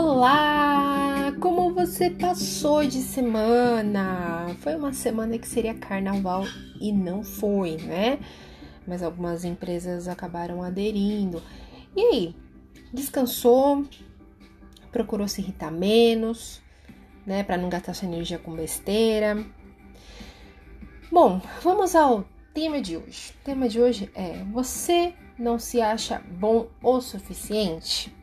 Olá! Como você passou de semana? Foi uma semana que seria carnaval e não foi, né? Mas algumas empresas acabaram aderindo. E aí? Descansou? Procurou se irritar menos, né? Para não gastar sua energia com besteira. Bom, vamos ao tema de hoje. O tema de hoje é: Você não se acha bom o suficiente?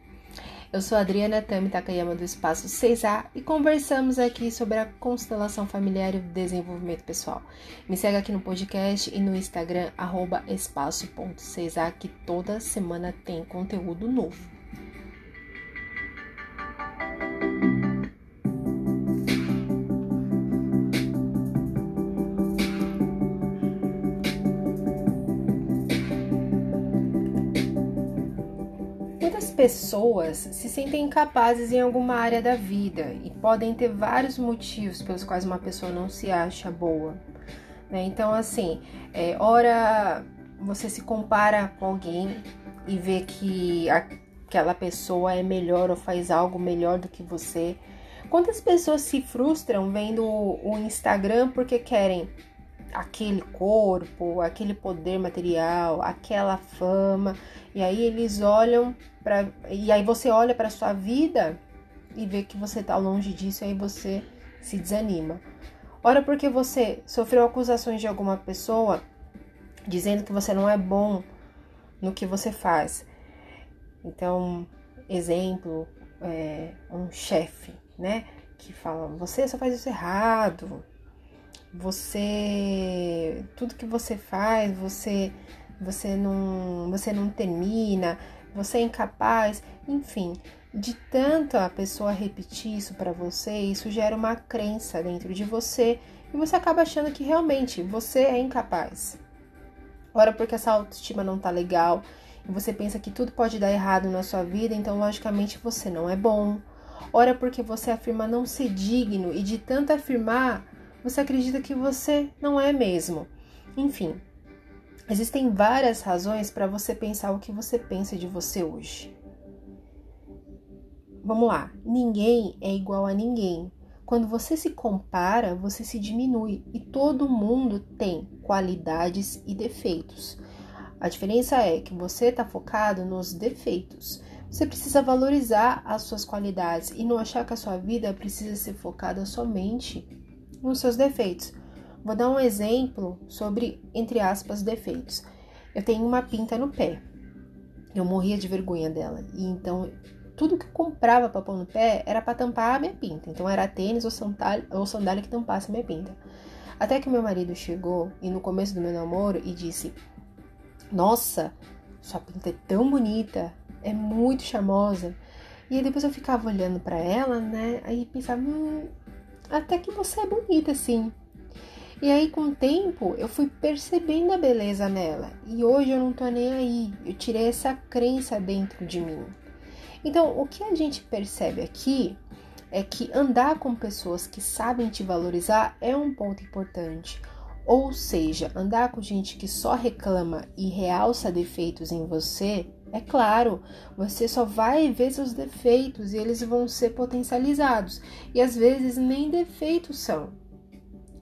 Eu sou Adriana Tami Takayama do Espaço 6A e conversamos aqui sobre a constelação familiar e o desenvolvimento pessoal. Me segue aqui no podcast e no Instagram, espaço.6A, que toda semana tem conteúdo novo. Pessoas se sentem incapazes em alguma área da vida e podem ter vários motivos pelos quais uma pessoa não se acha boa. Né? Então, assim, é, ora você se compara com alguém e vê que aquela pessoa é melhor ou faz algo melhor do que você. Quantas pessoas se frustram vendo o Instagram porque querem aquele corpo, aquele poder material, aquela fama, e aí eles olham para e aí você olha para sua vida e vê que você está longe disso e aí você se desanima. Ora porque você sofreu acusações de alguma pessoa dizendo que você não é bom no que você faz. Então, exemplo, é, um chefe, né, que fala: você só faz isso errado, você tudo que você faz, você você não você não termina, você é incapaz, enfim, de tanto a pessoa repetir isso para você, isso gera uma crença dentro de você e você acaba achando que realmente você é incapaz. Ora porque essa autoestima não tá legal e você pensa que tudo pode dar errado na sua vida, então logicamente você não é bom. Ora porque você afirma não ser digno e de tanto afirmar você acredita que você não é mesmo. Enfim, existem várias razões para você pensar o que você pensa de você hoje. Vamos lá, ninguém é igual a ninguém. Quando você se compara, você se diminui e todo mundo tem qualidades e defeitos. A diferença é que você está focado nos defeitos. Você precisa valorizar as suas qualidades e não achar que a sua vida precisa ser focada somente nos seus defeitos. Vou dar um exemplo sobre, entre aspas, defeitos. Eu tenho uma pinta no pé. Eu morria de vergonha dela. E então, tudo que eu comprava para pôr no pé era para tampar a minha pinta. Então, era tênis ou sandália, ou sandália que tampasse a minha pinta. Até que meu marido chegou e no começo do meu namoro e disse: Nossa, sua pinta é tão bonita, é muito charmosa. E aí depois eu ficava olhando para ela, né? Aí pensava, hum, até que você é bonita, sim. E aí, com o tempo, eu fui percebendo a beleza nela. E hoje eu não tô nem aí. Eu tirei essa crença dentro de mim. Então, o que a gente percebe aqui é que andar com pessoas que sabem te valorizar é um ponto importante. Ou seja, andar com gente que só reclama e realça defeitos em você é claro, você só vai ver seus defeitos e eles vão ser potencializados. E às vezes nem defeitos são.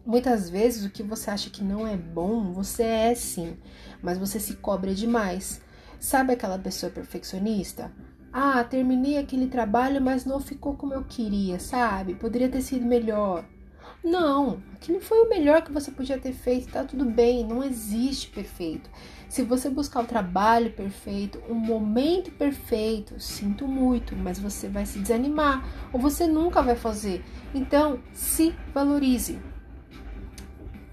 Muitas vezes o que você acha que não é bom, você é sim, mas você se cobra demais. Sabe aquela pessoa perfeccionista? Ah, terminei aquele trabalho, mas não ficou como eu queria, sabe? Poderia ter sido melhor. Não, aquilo foi o melhor que você podia ter feito, tá tudo bem, não existe perfeito. Se você buscar o trabalho perfeito, o momento perfeito, sinto muito, mas você vai se desanimar ou você nunca vai fazer. Então, se valorize.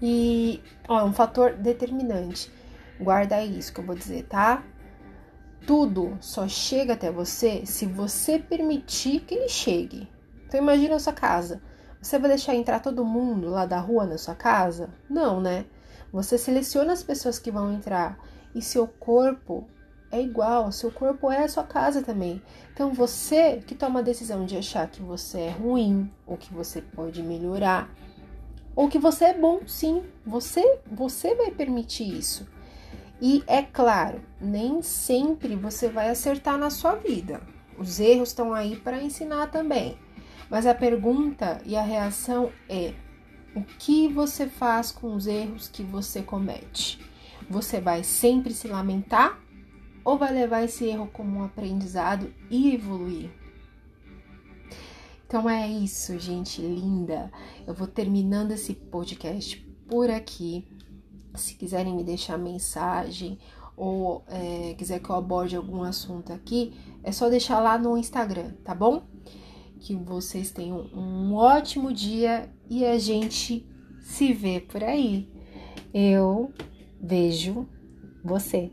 E, ó, um fator determinante. Guarda isso que eu vou dizer, tá? Tudo só chega até você se você permitir que ele chegue. Então imagina a sua casa. Você vai deixar entrar todo mundo lá da rua na sua casa? Não, né? Você seleciona as pessoas que vão entrar e seu corpo é igual, seu corpo é a sua casa também. Então você que toma a decisão de achar que você é ruim ou que você pode melhorar ou que você é bom, sim, você você vai permitir isso. E é claro, nem sempre você vai acertar na sua vida. Os erros estão aí para ensinar também. Mas a pergunta e a reação é: o que você faz com os erros que você comete? Você vai sempre se lamentar ou vai levar esse erro como um aprendizado e evoluir? Então é isso, gente linda. Eu vou terminando esse podcast por aqui. Se quiserem me deixar mensagem ou é, quiser que eu aborde algum assunto aqui, é só deixar lá no Instagram, tá bom? Que vocês tenham um ótimo dia e a gente se vê por aí. Eu vejo você.